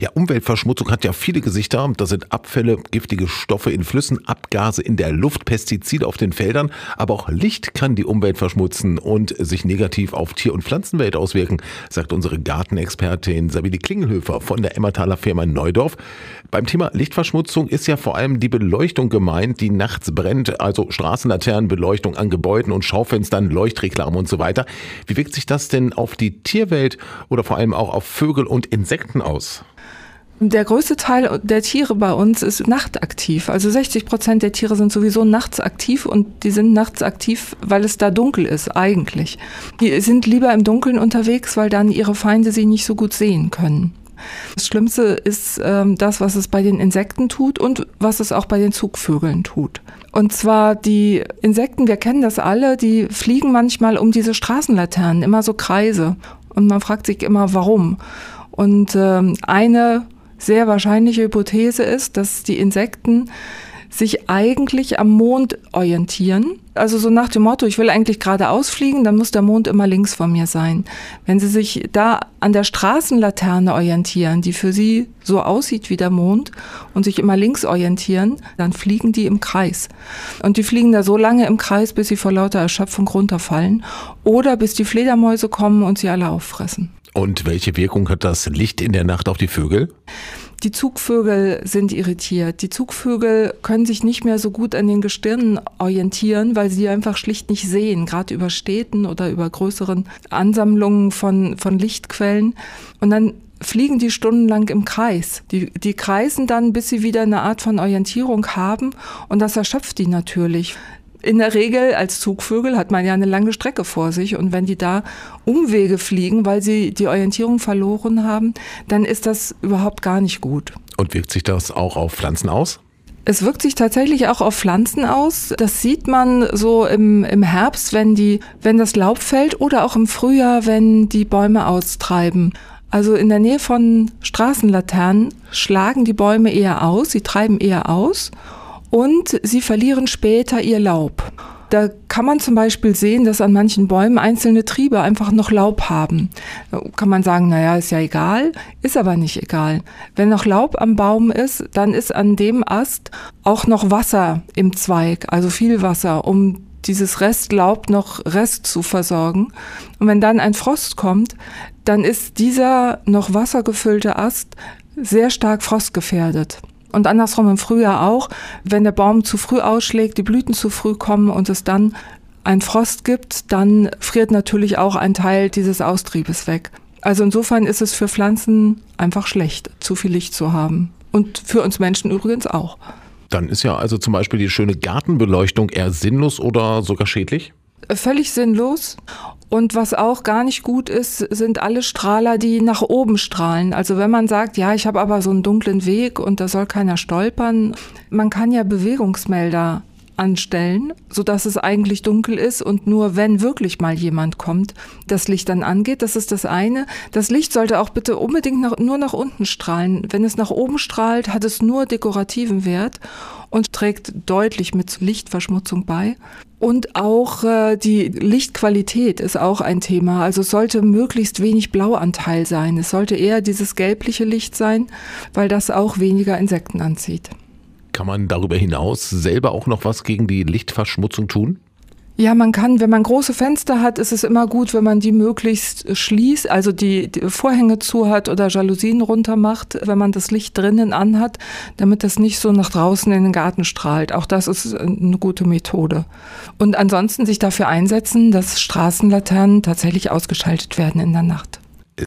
Ja, Umweltverschmutzung hat ja viele Gesichter. Das sind Abfälle, giftige Stoffe in Flüssen, Abgase in der Luft, Pestizide auf den Feldern. Aber auch Licht kann die Umwelt verschmutzen und sich negativ auf Tier- und Pflanzenwelt auswirken, sagt unsere Gartenexpertin Sabine Klingelhöfer von der Emmertaler Firma Neudorf. Beim Thema Lichtverschmutzung ist ja vor allem die Beleuchtung gemeint, die nachts brennt, also Straßenlaternen, Beleuchtung an Gebäuden und Schaufenstern, Leuchtreklame und so weiter. Wie wirkt sich das denn auf die Tierwelt oder vor allem auch auf Vögel und Insekten aus? Der größte Teil der Tiere bei uns ist nachtaktiv. Also 60 Prozent der Tiere sind sowieso nachts aktiv und die sind nachts aktiv, weil es da dunkel ist eigentlich. Die sind lieber im Dunkeln unterwegs, weil dann ihre Feinde sie nicht so gut sehen können. Das Schlimmste ist ähm, das, was es bei den Insekten tut und was es auch bei den Zugvögeln tut. Und zwar die Insekten, wir kennen das alle, die fliegen manchmal um diese Straßenlaternen, immer so Kreise. Und man fragt sich immer, warum. Und ähm, eine sehr wahrscheinliche Hypothese ist, dass die Insekten sich eigentlich am Mond orientieren. Also so nach dem Motto, ich will eigentlich geradeaus fliegen, dann muss der Mond immer links von mir sein. Wenn sie sich da an der Straßenlaterne orientieren, die für sie so aussieht wie der Mond und sich immer links orientieren, dann fliegen die im Kreis. Und die fliegen da so lange im Kreis, bis sie vor lauter Erschöpfung runterfallen oder bis die Fledermäuse kommen und sie alle auffressen. Und welche Wirkung hat das Licht in der Nacht auf die Vögel? Die Zugvögel sind irritiert. Die Zugvögel können sich nicht mehr so gut an den Gestirnen orientieren, weil sie einfach schlicht nicht sehen, gerade über Städten oder über größeren Ansammlungen von, von Lichtquellen. Und dann fliegen die stundenlang im Kreis. Die, die kreisen dann, bis sie wieder eine Art von Orientierung haben und das erschöpft die natürlich in der Regel als Zugvögel hat man ja eine lange Strecke vor sich und wenn die da Umwege fliegen, weil sie die Orientierung verloren haben, dann ist das überhaupt gar nicht gut. Und wirkt sich das auch auf Pflanzen aus? Es wirkt sich tatsächlich auch auf Pflanzen aus. Das sieht man so im, im Herbst, wenn, die, wenn das Laub fällt oder auch im Frühjahr, wenn die Bäume austreiben. Also in der Nähe von Straßenlaternen schlagen die Bäume eher aus, sie treiben eher aus und sie verlieren später ihr Laub. Da kann man zum Beispiel sehen, dass an manchen Bäumen einzelne Triebe einfach noch Laub haben. Da kann man sagen, naja, ist ja egal, ist aber nicht egal. Wenn noch Laub am Baum ist, dann ist an dem Ast auch noch Wasser im Zweig, also viel Wasser, um dieses Restlaub noch Rest zu versorgen. Und wenn dann ein Frost kommt, dann ist dieser noch wassergefüllte Ast sehr stark frostgefährdet. Und andersrum im Frühjahr auch, wenn der Baum zu früh ausschlägt, die Blüten zu früh kommen und es dann ein Frost gibt, dann friert natürlich auch ein Teil dieses Austriebes weg. Also insofern ist es für Pflanzen einfach schlecht, zu viel Licht zu haben. Und für uns Menschen übrigens auch. Dann ist ja also zum Beispiel die schöne Gartenbeleuchtung eher sinnlos oder sogar schädlich? Völlig sinnlos. Und was auch gar nicht gut ist, sind alle Strahler, die nach oben strahlen. Also wenn man sagt, ja, ich habe aber so einen dunklen Weg und da soll keiner stolpern, man kann ja Bewegungsmelder anstellen, so dass es eigentlich dunkel ist und nur wenn wirklich mal jemand kommt, das Licht dann angeht. Das ist das eine. Das Licht sollte auch bitte unbedingt nach, nur nach unten strahlen. Wenn es nach oben strahlt, hat es nur dekorativen Wert und trägt deutlich mit Lichtverschmutzung bei. Und auch äh, die Lichtqualität ist auch ein Thema. Also sollte möglichst wenig Blauanteil sein. Es sollte eher dieses gelbliche Licht sein, weil das auch weniger Insekten anzieht. Kann man darüber hinaus selber auch noch was gegen die Lichtverschmutzung tun? Ja, man kann, wenn man große Fenster hat, ist es immer gut, wenn man die möglichst schließt, also die, die, Vorhänge zu hat oder Jalousien runter macht, wenn man das Licht drinnen anhat, damit das nicht so nach draußen in den Garten strahlt. Auch das ist eine gute Methode. Und ansonsten sich dafür einsetzen, dass Straßenlaternen tatsächlich ausgeschaltet werden in der Nacht.